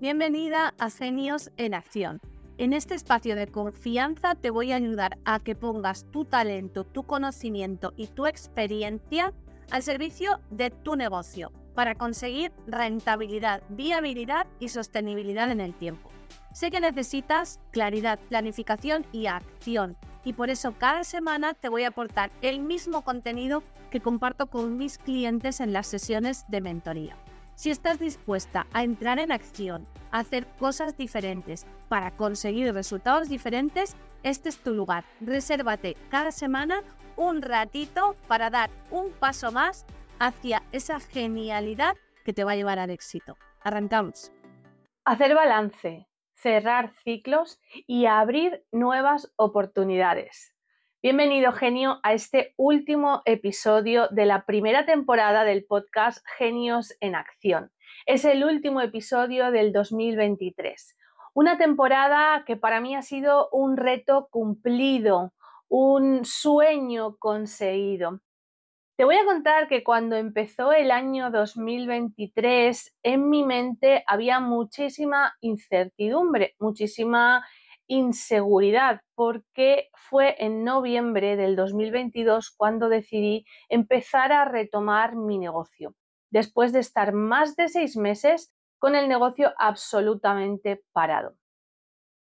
Bienvenida a Genios en Acción. En este espacio de confianza te voy a ayudar a que pongas tu talento, tu conocimiento y tu experiencia al servicio de tu negocio para conseguir rentabilidad, viabilidad y sostenibilidad en el tiempo. Sé que necesitas claridad, planificación y acción y por eso cada semana te voy a aportar el mismo contenido que comparto con mis clientes en las sesiones de mentoría. Si estás dispuesta a entrar en acción, hacer cosas diferentes para conseguir resultados diferentes, este es tu lugar. Resérvate cada semana un ratito para dar un paso más hacia esa genialidad que te va a llevar al éxito. Arrancamos. Hacer balance, cerrar ciclos y abrir nuevas oportunidades. Bienvenido, genio, a este último episodio de la primera temporada del podcast Genios en Acción. Es el último episodio del 2023. Una temporada que para mí ha sido un reto cumplido, un sueño conseguido. Te voy a contar que cuando empezó el año 2023, en mi mente había muchísima incertidumbre, muchísima inseguridad porque fue en noviembre del 2022 cuando decidí empezar a retomar mi negocio, después de estar más de seis meses con el negocio absolutamente parado.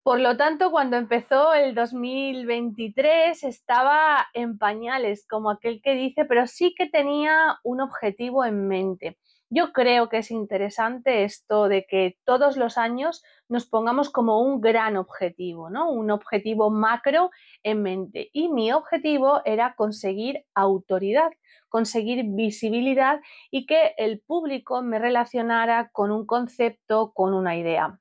Por lo tanto, cuando empezó el 2023 estaba en pañales, como aquel que dice, pero sí que tenía un objetivo en mente. Yo creo que es interesante esto de que todos los años nos pongamos como un gran objetivo, ¿no? Un objetivo macro en mente. Y mi objetivo era conseguir autoridad, conseguir visibilidad y que el público me relacionara con un concepto, con una idea.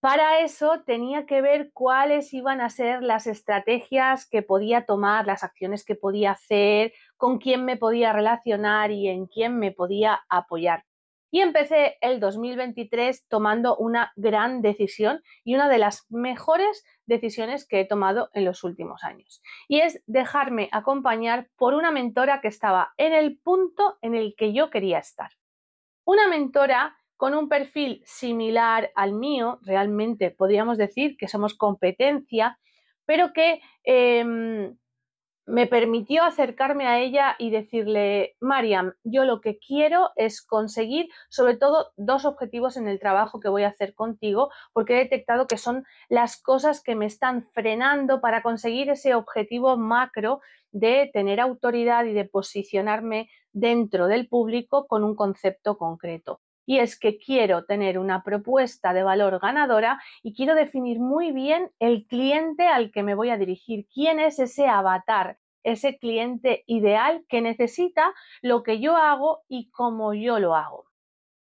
Para eso tenía que ver cuáles iban a ser las estrategias que podía tomar, las acciones que podía hacer, con quién me podía relacionar y en quién me podía apoyar. Y empecé el 2023 tomando una gran decisión y una de las mejores decisiones que he tomado en los últimos años. Y es dejarme acompañar por una mentora que estaba en el punto en el que yo quería estar. Una mentora con un perfil similar al mío, realmente podríamos decir que somos competencia, pero que em, me permitió acercarme a ella y decirle, Mariam, yo lo que quiero es conseguir sobre todo dos objetivos en el trabajo que voy a hacer contigo, porque he detectado que son las cosas que me están frenando para conseguir ese objetivo macro de tener autoridad y de posicionarme dentro del público con un concepto concreto y es que quiero tener una propuesta de valor ganadora y quiero definir muy bien el cliente al que me voy a dirigir, quién es ese avatar, ese cliente ideal que necesita lo que yo hago y cómo yo lo hago.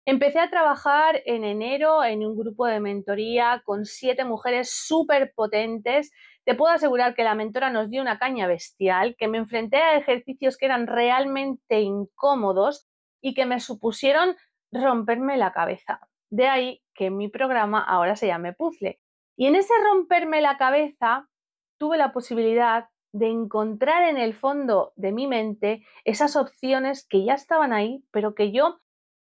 Empecé a trabajar en enero en un grupo de mentoría con siete mujeres súper potentes. Te puedo asegurar que la mentora nos dio una caña bestial, que me enfrenté a ejercicios que eran realmente incómodos y que me supusieron romperme la cabeza. De ahí que mi programa ahora se llame Puzzle. Y en ese romperme la cabeza tuve la posibilidad de encontrar en el fondo de mi mente esas opciones que ya estaban ahí, pero que yo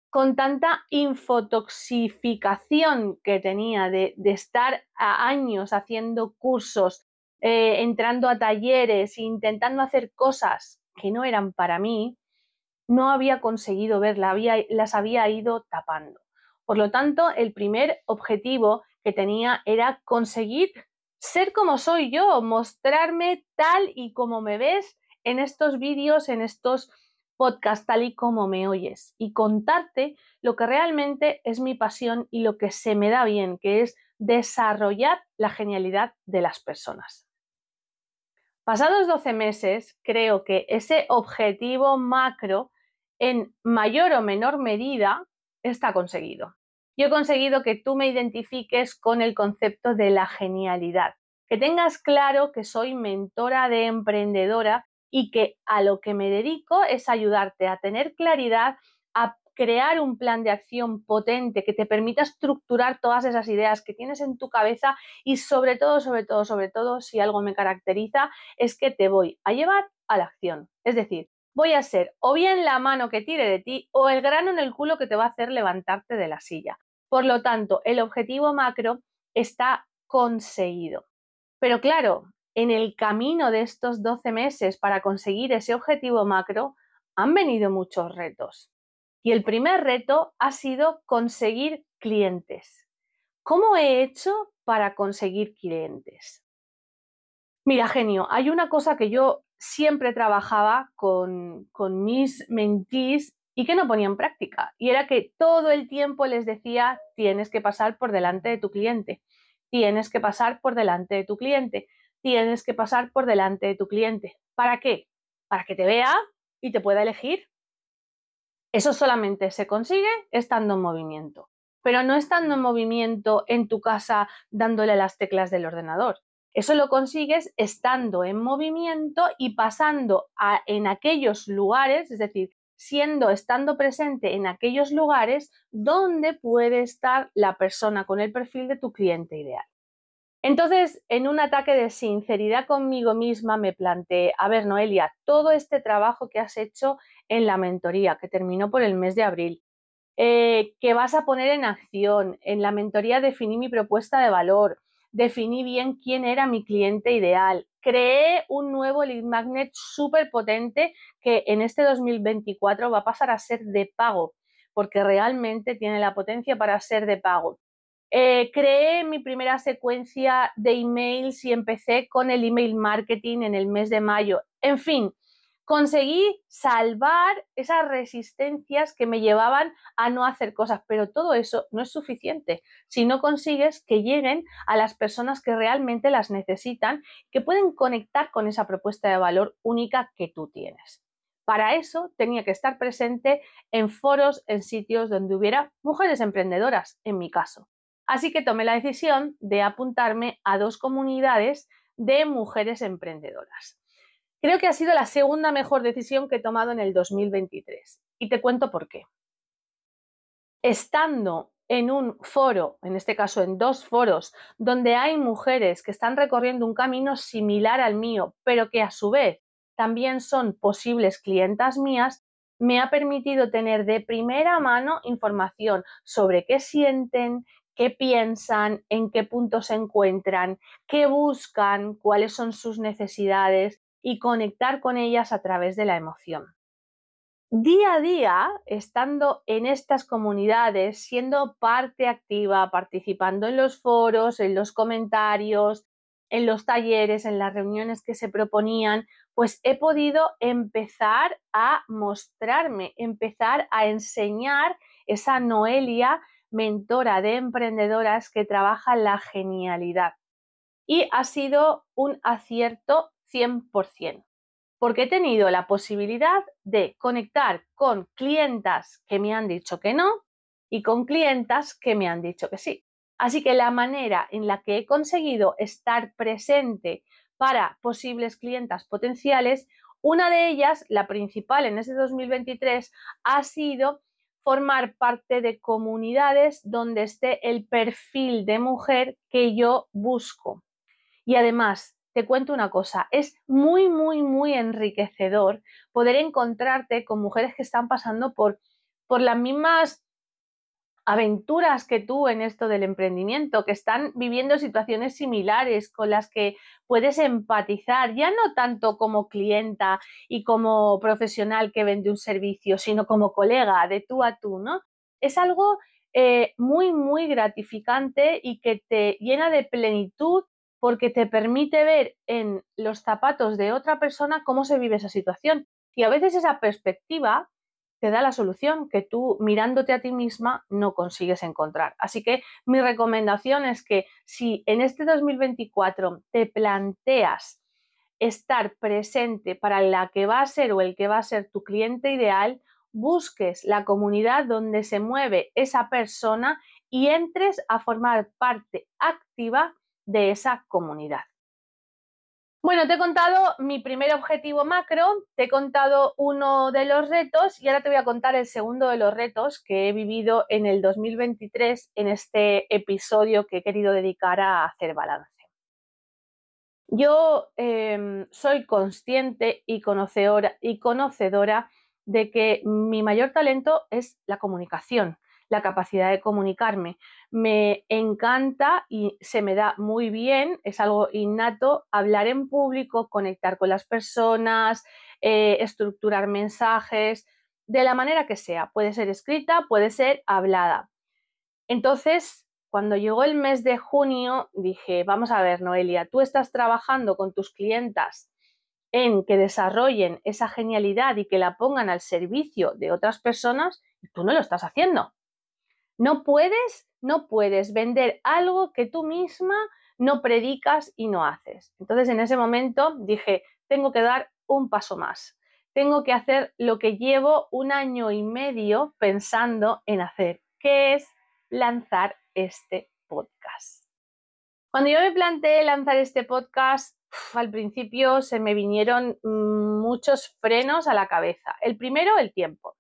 con tanta infotoxificación que tenía de, estar años haciendo cursos, eh, entrando a talleres, intentando hacer cosas que no eran para mí, no había conseguido verla, había, las había ido tapando. Por lo tanto, el primer objetivo que tenía era conseguir ser como soy yo, mostrarme tal y como me ves en estos vídeos, en estos podcasts, tal y como me oyes, y contarte lo que realmente es mi pasión y lo que se me da bien, que es desarrollar la genialidad de las personas. Pasados 12 meses, creo que ese objetivo macro en mayor o menor medida está conseguido. Yo he conseguido que tú me identifiques con el concepto de la genialidad, que tengas claro que soy mentora de emprendedora y que a lo que me dedico es ayudarte a tener claridad, a crear un plan de acción potente que te permita estructurar todas esas ideas que tienes en tu cabeza y sobre todo, sobre todo, sobre todo, si algo me caracteriza, es que te voy a llevar a la acción. Es decir, voy a ser o bien la mano que tire de ti o el grano en el culo que te va a hacer levantarte de la silla. Por lo tanto, el objetivo macro está conseguido. Pero claro, en el camino de estos 12 meses para conseguir ese objetivo macro han venido muchos retos. Y el primer reto ha sido conseguir clientes. ¿Cómo he hecho para conseguir clientes? Mira, genio, hay una cosa que yo siempre trabajaba con, mis mentís y que no ponía en práctica. Y era que todo el tiempo les decía, tienes que pasar por delante de tu cliente, tienes que pasar por delante de tu cliente, tienes que pasar por delante de tu cliente. ¿Para qué? Para que te vea y te pueda elegir. Eso solamente se consigue estando en movimiento, pero no estando en movimiento en tu casa dándole las teclas del ordenador. Eso lo consigues estando en movimiento y pasando en aquellos lugares, es decir, siendo, estando presente en aquellos lugares donde puede estar la persona con el perfil de tu cliente ideal. Entonces, en un ataque de sinceridad conmigo misma, me planteé, a ver, Noelia, todo este trabajo que has hecho en la mentoría, que terminó por el mes de abril, eh, que vas a poner en acción, en la mentoría definí mi propuesta de valor, definí bien quién era mi cliente ideal, creé un nuevo lead magnet súper potente que en este 2024 va a pasar a ser de pago, porque realmente tiene la potencia para ser de pago. Eh, creé mi primera secuencia de emails y empecé con el email marketing en el mes de mayo. En fin, conseguí salvar esas resistencias que me llevaban a no hacer cosas, pero todo eso no es suficiente si no consigues que lleguen a las personas que realmente las necesitan, que pueden conectar con esa propuesta de valor única que tú tienes. Para eso tenía que estar presente en foros, en sitios donde hubiera mujeres emprendedoras, en mi caso. Así que tomé la decisión de apuntarme a dos comunidades de mujeres emprendedoras. Creo que ha sido la segunda mejor decisión que he tomado en el 2023 y te cuento por qué. Estando en un foro, en este caso en dos foros, donde hay mujeres que están recorriendo un camino similar al mío, pero que a su vez también son posibles clientas mías, me ha permitido tener de primera mano información sobre qué sienten, qué piensan, en qué punto se encuentran, qué buscan, cuáles son sus necesidades y conectar con ellas a través de la emoción. Día a día, estando en estas comunidades, siendo parte activa, participando en los foros, en los comentarios, en los talleres, en las reuniones que se proponían, pues he podido empezar a mostrarme, empezar a enseñar esa Noelia mentora de emprendedoras que trabaja la genialidad. Y ha sido un acierto 100%, porque he tenido la posibilidad de conectar con clientas que me han dicho que no y con clientas que me han dicho que sí. Así que la manera en la que he conseguido estar presente para posibles clientas potenciales, una de ellas, la principal en ese 2023, ha sido formar parte de comunidades donde esté el perfil de mujer que yo busco. Y además, te cuento una cosa, es muy, muy, muy enriquecedor poder encontrarte con mujeres que están pasando por, por las mismas aventuras que tú en esto del emprendimiento, que están viviendo situaciones similares con las que puedes empatizar, ya no tanto como clienta y como profesional que vende un servicio, sino como colega de tú a tú, ¿no? Es algo eh, muy, muy gratificante y que te llena de plenitud porque te permite ver en los zapatos de otra persona cómo se vive esa situación. Y a veces esa perspectiva te da la solución que tú mirándote a ti misma no consigues encontrar. Así que mi recomendación es que si en este 2024 te planteas estar presente para la que va a ser o el que va a ser tu cliente ideal, busques la comunidad donde se mueve esa persona y entres a formar parte activa de esa comunidad. Bueno, te he contado mi primer objetivo macro, te he contado uno de los retos y ahora te voy a contar el segundo de los retos que he vivido en el 2023 en este episodio que he querido dedicar a hacer balance. Yo em, soy consciente y y conocedora de que mi mayor talento es la comunicación, la capacidad de comunicarme. Me encanta y se me da muy bien, es algo innato, hablar en público, conectar con las personas, eh, estructurar mensajes, de la manera que sea. Puede ser escrita, puede ser hablada. Entonces, cuando llegó el mes de junio, dije, vamos a ver, Noelia, tú estás trabajando con tus clientas en que desarrollen esa genialidad y que la pongan al servicio de otras personas y tú no lo estás haciendo. No puedes, no puedes vender algo que tú misma no predicas y no haces. Entonces en ese momento dije, tengo que dar un paso más. Tengo que hacer lo que llevo un año y medio pensando en hacer, que es lanzar este podcast. Cuando yo me planteé lanzar este podcast, al principio se me vinieron mm, muchos frenos a la cabeza. El primero, el tiempo.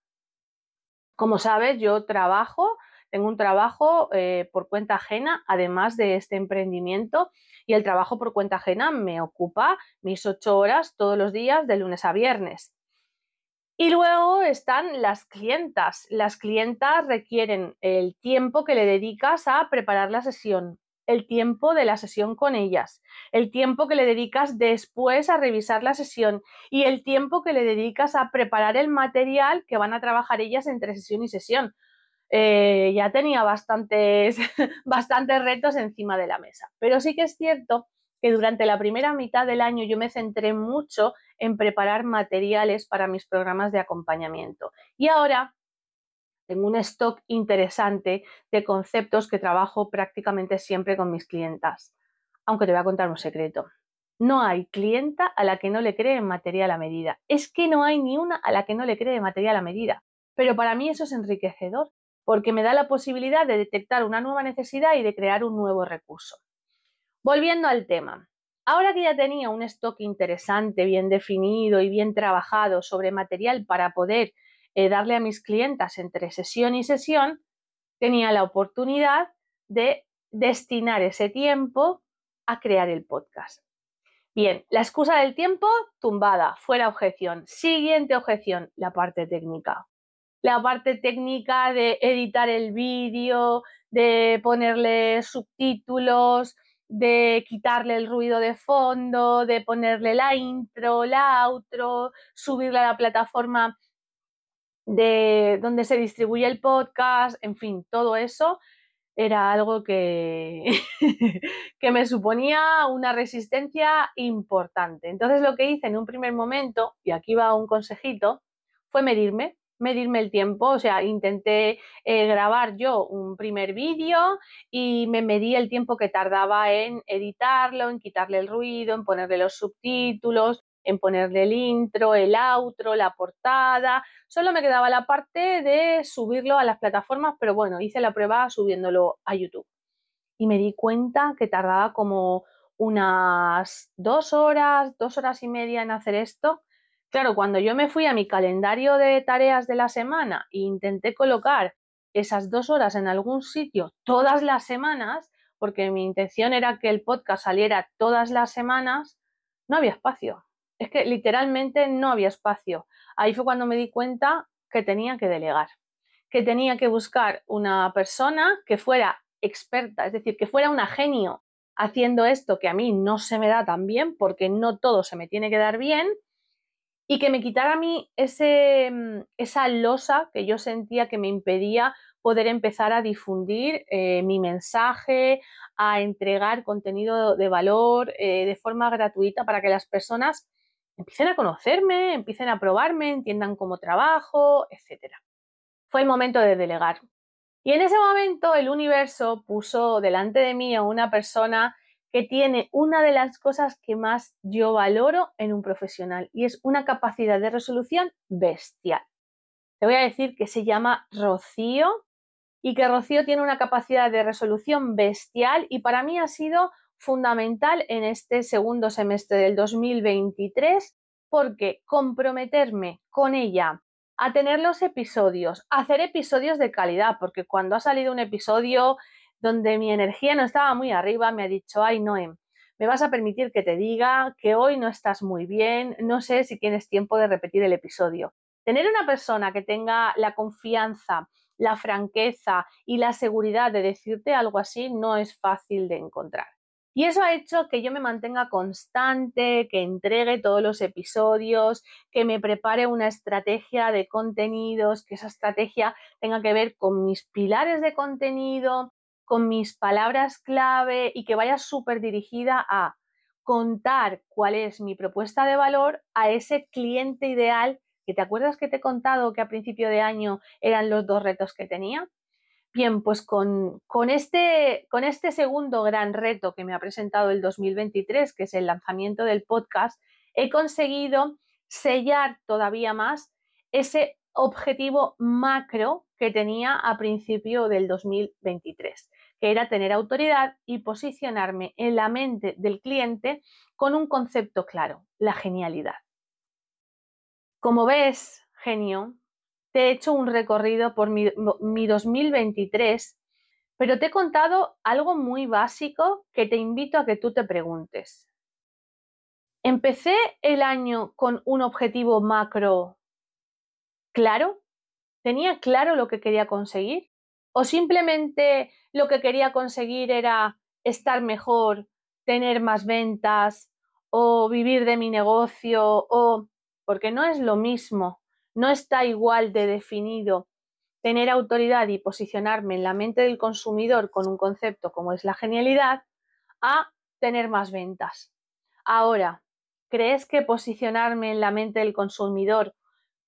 Como sabes, yo trabajo, tengo un trabajo eh, por cuenta ajena, además de este emprendimiento, y el trabajo por cuenta ajena me ocupa mis ocho horas todos los días, de lunes a viernes. Y luego están las clientas. Las clientas requieren el tiempo que le dedicas a preparar la sesión, el tiempo de la sesión con ellas, el tiempo que le dedicas después a revisar la sesión y el tiempo que le dedicas a preparar el material que van a trabajar ellas entre sesión y sesión. Eh, ya tenía bastantes, bastantes retos encima de la mesa, pero sí que es cierto que durante la primera mitad del año yo me centré mucho en preparar materiales para mis programas de acompañamiento. Y ahora tengo un stock interesante de conceptos que trabajo prácticamente siempre con mis clientas. Aunque te voy a contar un secreto. No hay clienta a la que no le cree material a medida. Es que no hay ni una a la que no le cree material a medida. Pero para mí eso es enriquecedor, porque me da la posibilidad de detectar una nueva necesidad y de crear un nuevo recurso. Volviendo al tema. Ahora que ya tenía un stock interesante, bien definido y bien trabajado sobre material para poder eh, darle a mis clientas entre sesión y sesión, tenía la oportunidad de destinar ese tiempo a crear el podcast. Bien, la excusa del tiempo tumbada, fuera objeción. Siguiente objeción, la parte técnica. La parte técnica de editar el vídeo, de ponerle subtítulos, de quitarle el ruido de fondo, de ponerle la intro, la outro, subirla a la plataforma de donde se distribuye el podcast, en fin, todo eso era algo que, que me suponía una resistencia importante. Entonces lo que hice en un primer momento, y aquí va un consejito, fue medirme, medirme el tiempo, o sea, intenté eh, grabar yo un primer vídeo y me medí el tiempo que tardaba en editarlo, en quitarle el ruido, en ponerle los subtítulos, en ponerle el intro, el outro, la portada. Solo me quedaba la parte de subirlo a las plataformas, pero bueno, hice la prueba subiéndolo a YouTube. Y me di cuenta que tardaba como unas dos horas, dos horas y media en hacer esto. Claro, cuando yo me fui a mi calendario de tareas de la semana e intenté colocar esas dos horas en algún sitio todas las semanas, porque mi intención era que el podcast saliera todas las semanas, no había espacio es que literalmente no había espacio. Ahí fue cuando me di cuenta que tenía que delegar, que tenía que buscar una persona que fuera experta, es decir, que fuera una genio haciendo esto que a mí no se me da tan bien, porque no todo se me tiene que dar bien, y que me quitara a mí ese, mm, esa losa que yo sentía que me impedía poder empezar a difundir eh, mi mensaje, a entregar contenido de valor eh, de forma gratuita para que las personas empiecen a conocerme, empiecen a probarme, entiendan cómo trabajo, etc. Fue el momento de delegar. Y en ese momento el universo puso delante de mí a una persona que tiene una de las cosas que más yo valoro en un profesional y es una capacidad de resolución bestial. Te voy a decir que se llama Rocío y que Rocío tiene una capacidad de resolución bestial y para mí ha sido fundamental en este segundo semestre del 2023 porque comprometerme con ella a tener los episodios, a hacer episodios de calidad, porque cuando ha salido un episodio donde mi energía no estaba muy arriba, me ha dicho, ay Noem, me vas a permitir que te diga que hoy no estás muy bien, no sé si tienes tiempo de repetir el episodio. Tener una persona que tenga la confianza, la franqueza y la seguridad de decirte algo así no es fácil de encontrar. Y eso ha hecho que yo me mantenga constante, que entregue todos los episodios, que me prepare una estrategia de contenidos, que esa estrategia tenga que ver con mis pilares de contenido, con mis palabras clave y que vaya súper dirigida a contar cuál es mi propuesta de valor a ese cliente ideal que te acuerdas que te he contado que a principio de año eran los dos retos que tenía. Bien, pues con, este, con este segundo gran reto que me ha presentado el 2023, que es el lanzamiento del podcast, he conseguido sellar todavía más ese objetivo macro que tenía a principio del 2023, que era tener autoridad y posicionarme en la mente del cliente con un concepto claro, la genialidad. Como ves, genio, te he hecho un recorrido por mi, 2023, pero te he contado algo muy básico que te invito a que tú te preguntes. ¿Empecé el año con un objetivo macro claro? ¿Tenía claro lo que quería conseguir? ¿O simplemente lo que quería conseguir era estar mejor, tener más ventas o vivir de mi negocio o porque no es lo mismo no está igual de definido tener autoridad y posicionarme en la mente del consumidor con un concepto como es la genialidad a tener más ventas. Ahora, ¿crees que posicionarme en la mente del consumidor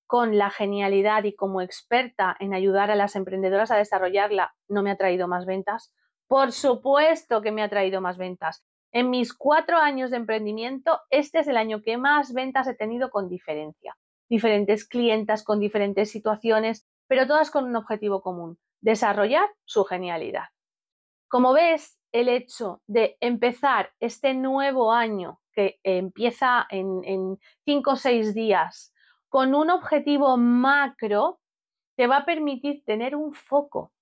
con la genialidad y como experta en ayudar a las emprendedoras a desarrollarla no me ha traído más ventas? Por supuesto que me ha traído más ventas. En mis cuatro años de emprendimiento, este es el año que más ventas he tenido con diferencia diferentes clientas con diferentes situaciones, pero todas con un objetivo común, desarrollar su genialidad. Como ves, el hecho de empezar este nuevo año que empieza en, cinco o seis días con un objetivo macro, te va a permitir tener un foco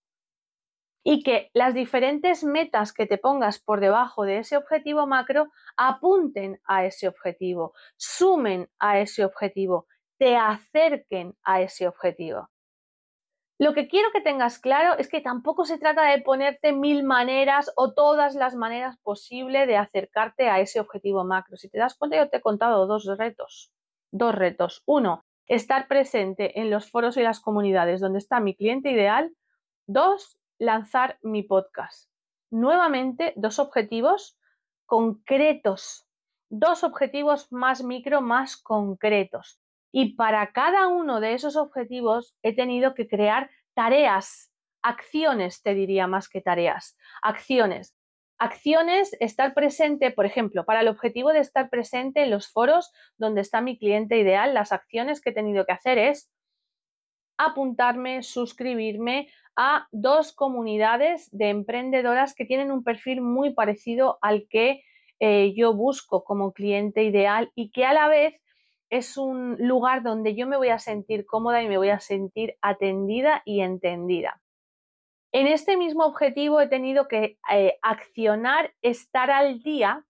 y que las diferentes metas que te pongas por debajo de ese objetivo macro apunten a ese objetivo, sumen a ese objetivo te acerquen a ese objetivo. Lo que quiero que tengas claro es que tampoco se trata de ponerte mil maneras o todas las maneras posibles de acercarte a ese objetivo macro. Si te das cuenta, yo te he contado dos retos. Dos retos. Uno, estar presente en los foros y las comunidades donde está mi cliente ideal. Dos, lanzar mi podcast. Nuevamente, dos objetivos concretos. Dos objetivos más micro, más concretos. Y para cada uno de esos objetivos he tenido que crear tareas, acciones, te diría más que tareas, acciones. Acciones, estar presente, por ejemplo, para el objetivo de estar presente en los foros donde está mi cliente ideal, las acciones que he tenido que hacer es apuntarme, suscribirme a dos comunidades de emprendedoras que tienen un perfil muy parecido al que eh, yo busco como cliente ideal y que a la vez es un lugar donde yo me voy a sentir cómoda y me voy a sentir atendida y entendida. En este mismo objetivo he tenido que eh, accionar, estar al día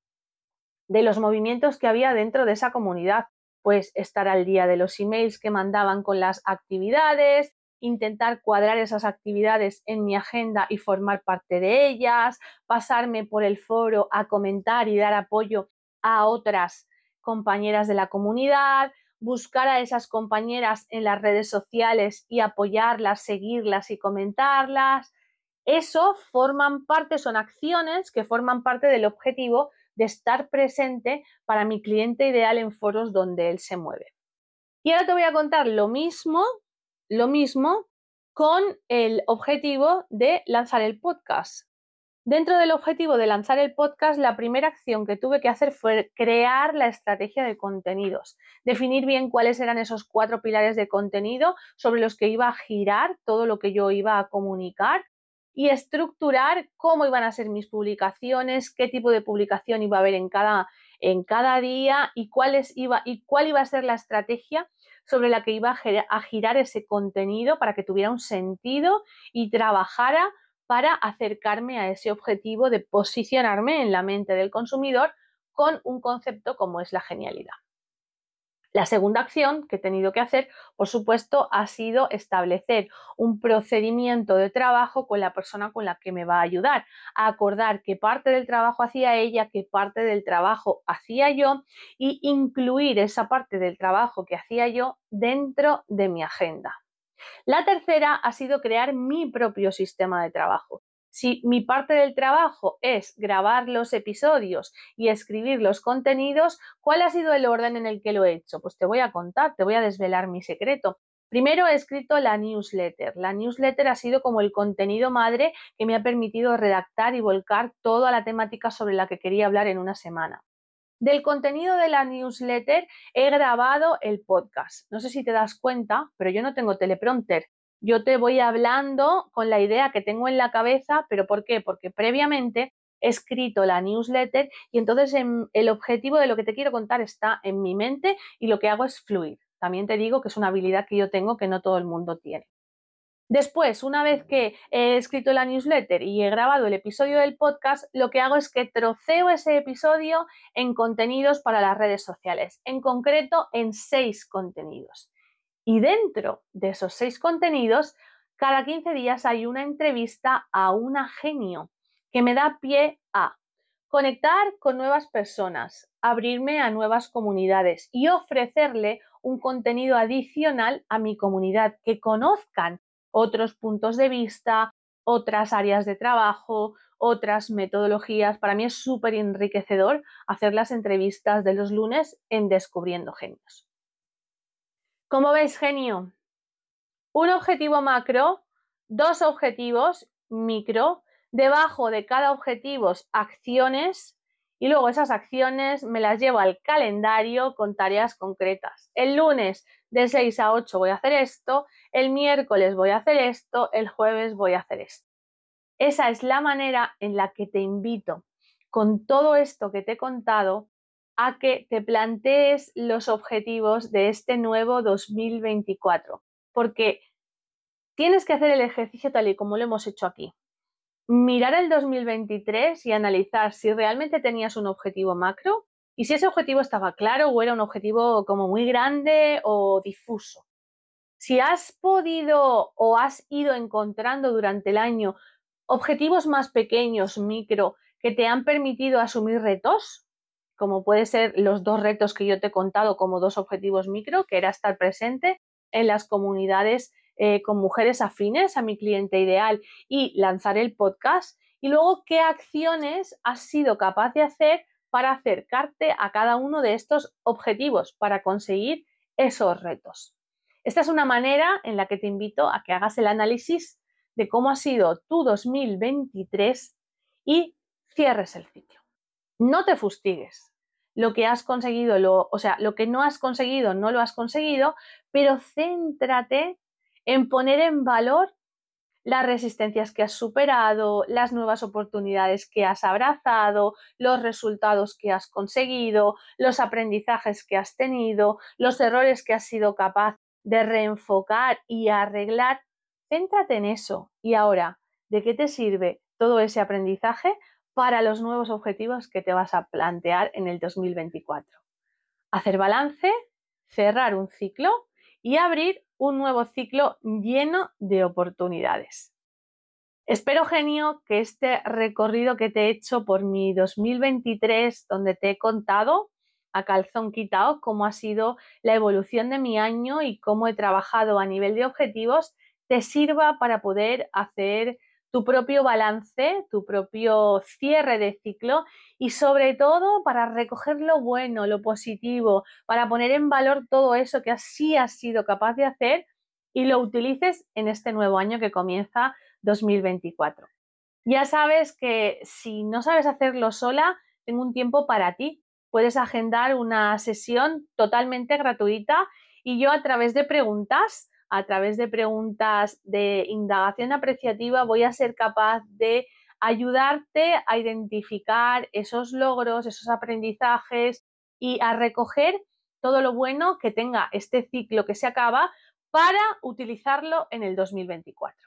de los movimientos que había dentro de esa comunidad, pues estar al día de los emails que mandaban con las actividades, intentar cuadrar esas actividades en mi agenda y formar parte de ellas, pasarme por el foro a comentar y dar apoyo a otras compañeras de la comunidad, buscar a esas compañeras en las redes sociales y apoyarlas, seguirlas y comentarlas. Eso forman parte, son acciones que forman parte del objetivo de estar presente para mi cliente ideal en foros donde él se mueve. Y ahora te voy a contar lo mismo, lo mismo con el objetivo de lanzar el podcast. Dentro del objetivo de lanzar el podcast, la primera acción que tuve que hacer fue crear la estrategia de contenidos, definir bien cuáles eran esos cuatro pilares de contenido sobre los que iba a girar todo lo que yo iba a comunicar y estructurar cómo iban a ser mis publicaciones, qué tipo de publicación iba a haber en cada, en cada día y, cuáles iba, y cuál iba a ser la estrategia sobre la que iba a girar ese contenido para que tuviera un sentido y trabajara para acercarme a ese objetivo de posicionarme en la mente del consumidor con un concepto como es la genialidad. La segunda acción que he tenido que hacer, por supuesto, ha sido establecer un procedimiento de trabajo con la persona con la que me va a ayudar, a acordar qué parte del trabajo hacía ella, qué parte del trabajo hacía yo y incluir esa parte del trabajo que hacía yo dentro de mi agenda. La tercera ha sido crear mi propio sistema de trabajo. Si mi parte del trabajo es grabar los episodios y escribir los contenidos, ¿cuál ha sido el orden en el que lo he hecho? Pues te voy a contar, te voy a desvelar mi secreto. Primero he escrito la newsletter. La newsletter ha sido como el contenido madre que me ha permitido redactar y volcar toda la temática sobre la que quería hablar en una semana. Del contenido de la newsletter he grabado el podcast. No sé si te das cuenta, pero yo no tengo teleprompter. Yo te voy hablando con la idea que tengo en la cabeza, pero ¿por qué? Porque previamente he escrito la newsletter y entonces el objetivo de lo que te quiero contar está en mi mente y lo que hago es fluir. También te digo que es una habilidad que yo tengo que no todo el mundo tiene. Después, una vez que he escrito la newsletter y he grabado el episodio del podcast, lo que hago es que troceo ese episodio en contenidos para las redes sociales, en concreto en seis contenidos. Y dentro de esos seis contenidos, cada 15 días hay una entrevista a una genio que me da pie a conectar con nuevas personas, abrirme a nuevas comunidades y ofrecerle un contenido adicional a mi comunidad, que conozcan otros puntos de vista, otras áreas de trabajo, otras metodologías. Para mí es súper enriquecedor hacer las entrevistas de los lunes en Descubriendo Genios. ¿Cómo ves, genio? Un objetivo macro, dos objetivos micro, debajo de cada objetivo acciones y luego esas acciones me las llevo al calendario con tareas concretas. El lunes de 6 a 8 voy a hacer esto, el miércoles voy a hacer esto, el jueves voy a hacer esto. Esa es la manera en la que te invito con todo esto que te he contado a que te plantees los objetivos de este nuevo 2024, porque tienes que hacer el ejercicio tal y como lo hemos hecho aquí. Mirar el 2023 y analizar si realmente tenías un objetivo macro y si ese objetivo estaba claro o era un objetivo como muy grande o difuso. Si has podido o has ido encontrando durante el año objetivos más pequeños, micro, que te han permitido asumir retos, como puede ser los dos retos que yo te he contado como dos objetivos micro, que era estar presente en las comunidades eh, con mujeres afines a mi cliente ideal y lanzar el podcast. Y luego, ¿qué acciones has sido capaz de hacer para acercarte a cada uno de estos objetivos, para conseguir esos retos. Esta es una manera en la que te invito a que hagas el análisis de cómo ha sido tu 2023 y cierres el ciclo. No te fustigues. Lo que has conseguido, lo, o sea, lo que no has conseguido, no lo has conseguido, pero céntrate en poner en valor las resistencias que has superado, las nuevas oportunidades que has abrazado, los resultados que has conseguido, los aprendizajes que has tenido, los errores que has sido capaz de reenfocar y arreglar. Céntrate en eso. Y ahora, ¿de qué te sirve todo ese aprendizaje para los nuevos objetivos que te vas a plantear en el 2024? Hacer balance, cerrar un ciclo y abrir un nuevo ciclo lleno de oportunidades. Espero, genio, que este recorrido que te he hecho por mi 2023, donde te he contado a calzón quitado cómo ha sido la evolución de mi año y cómo he trabajado a nivel de objetivos, te sirva para poder hacer tu propio balance, tu propio cierre de ciclo y sobre todo para recoger lo bueno, lo positivo, para poner en valor todo eso que así has sido capaz de hacer y lo utilices en este nuevo año que comienza 2024. Ya sabes que si no sabes hacerlo sola, tengo un tiempo para ti. Puedes agendar una sesión totalmente gratuita y yo a través de preguntas a través de preguntas de indagación apreciativa voy a ser capaz de ayudarte a identificar esos logros, esos aprendizajes y a recoger todo lo bueno que tenga este ciclo que se acaba para utilizarlo en el 2024.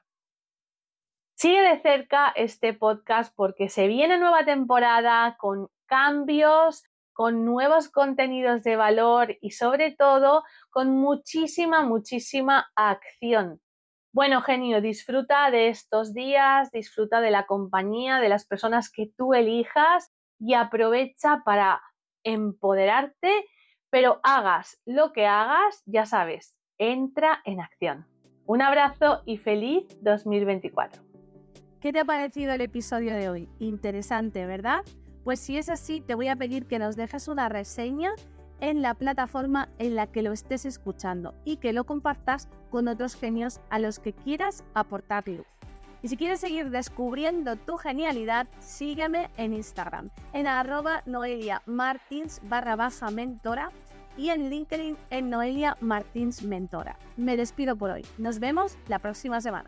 Sigue de cerca este podcast porque se viene nueva temporada con cambios, con nuevos contenidos de valor y sobre todo con muchísima, muchísima acción. Bueno, genio, disfruta de estos días, disfruta de la compañía, de las personas que tú elijas y aprovecha para empoderarte, pero hagas lo que hagas, ya sabes, entra en acción. Un abrazo y feliz 2024. ¿Qué te ha parecido el episodio de hoy? Interesante, ¿verdad? Pues si es así, te voy a pedir que nos dejes una reseña en la plataforma en la que lo estés escuchando y que lo compartas con otros genios a los que quieras aportar luz. Y si quieres seguir descubriendo tu genialidad, sígueme en Instagram, en arroba Noelia Martins barra mentora y en LinkedIn en Noelia Martins Mentora. Me despido por hoy. Nos vemos la próxima semana.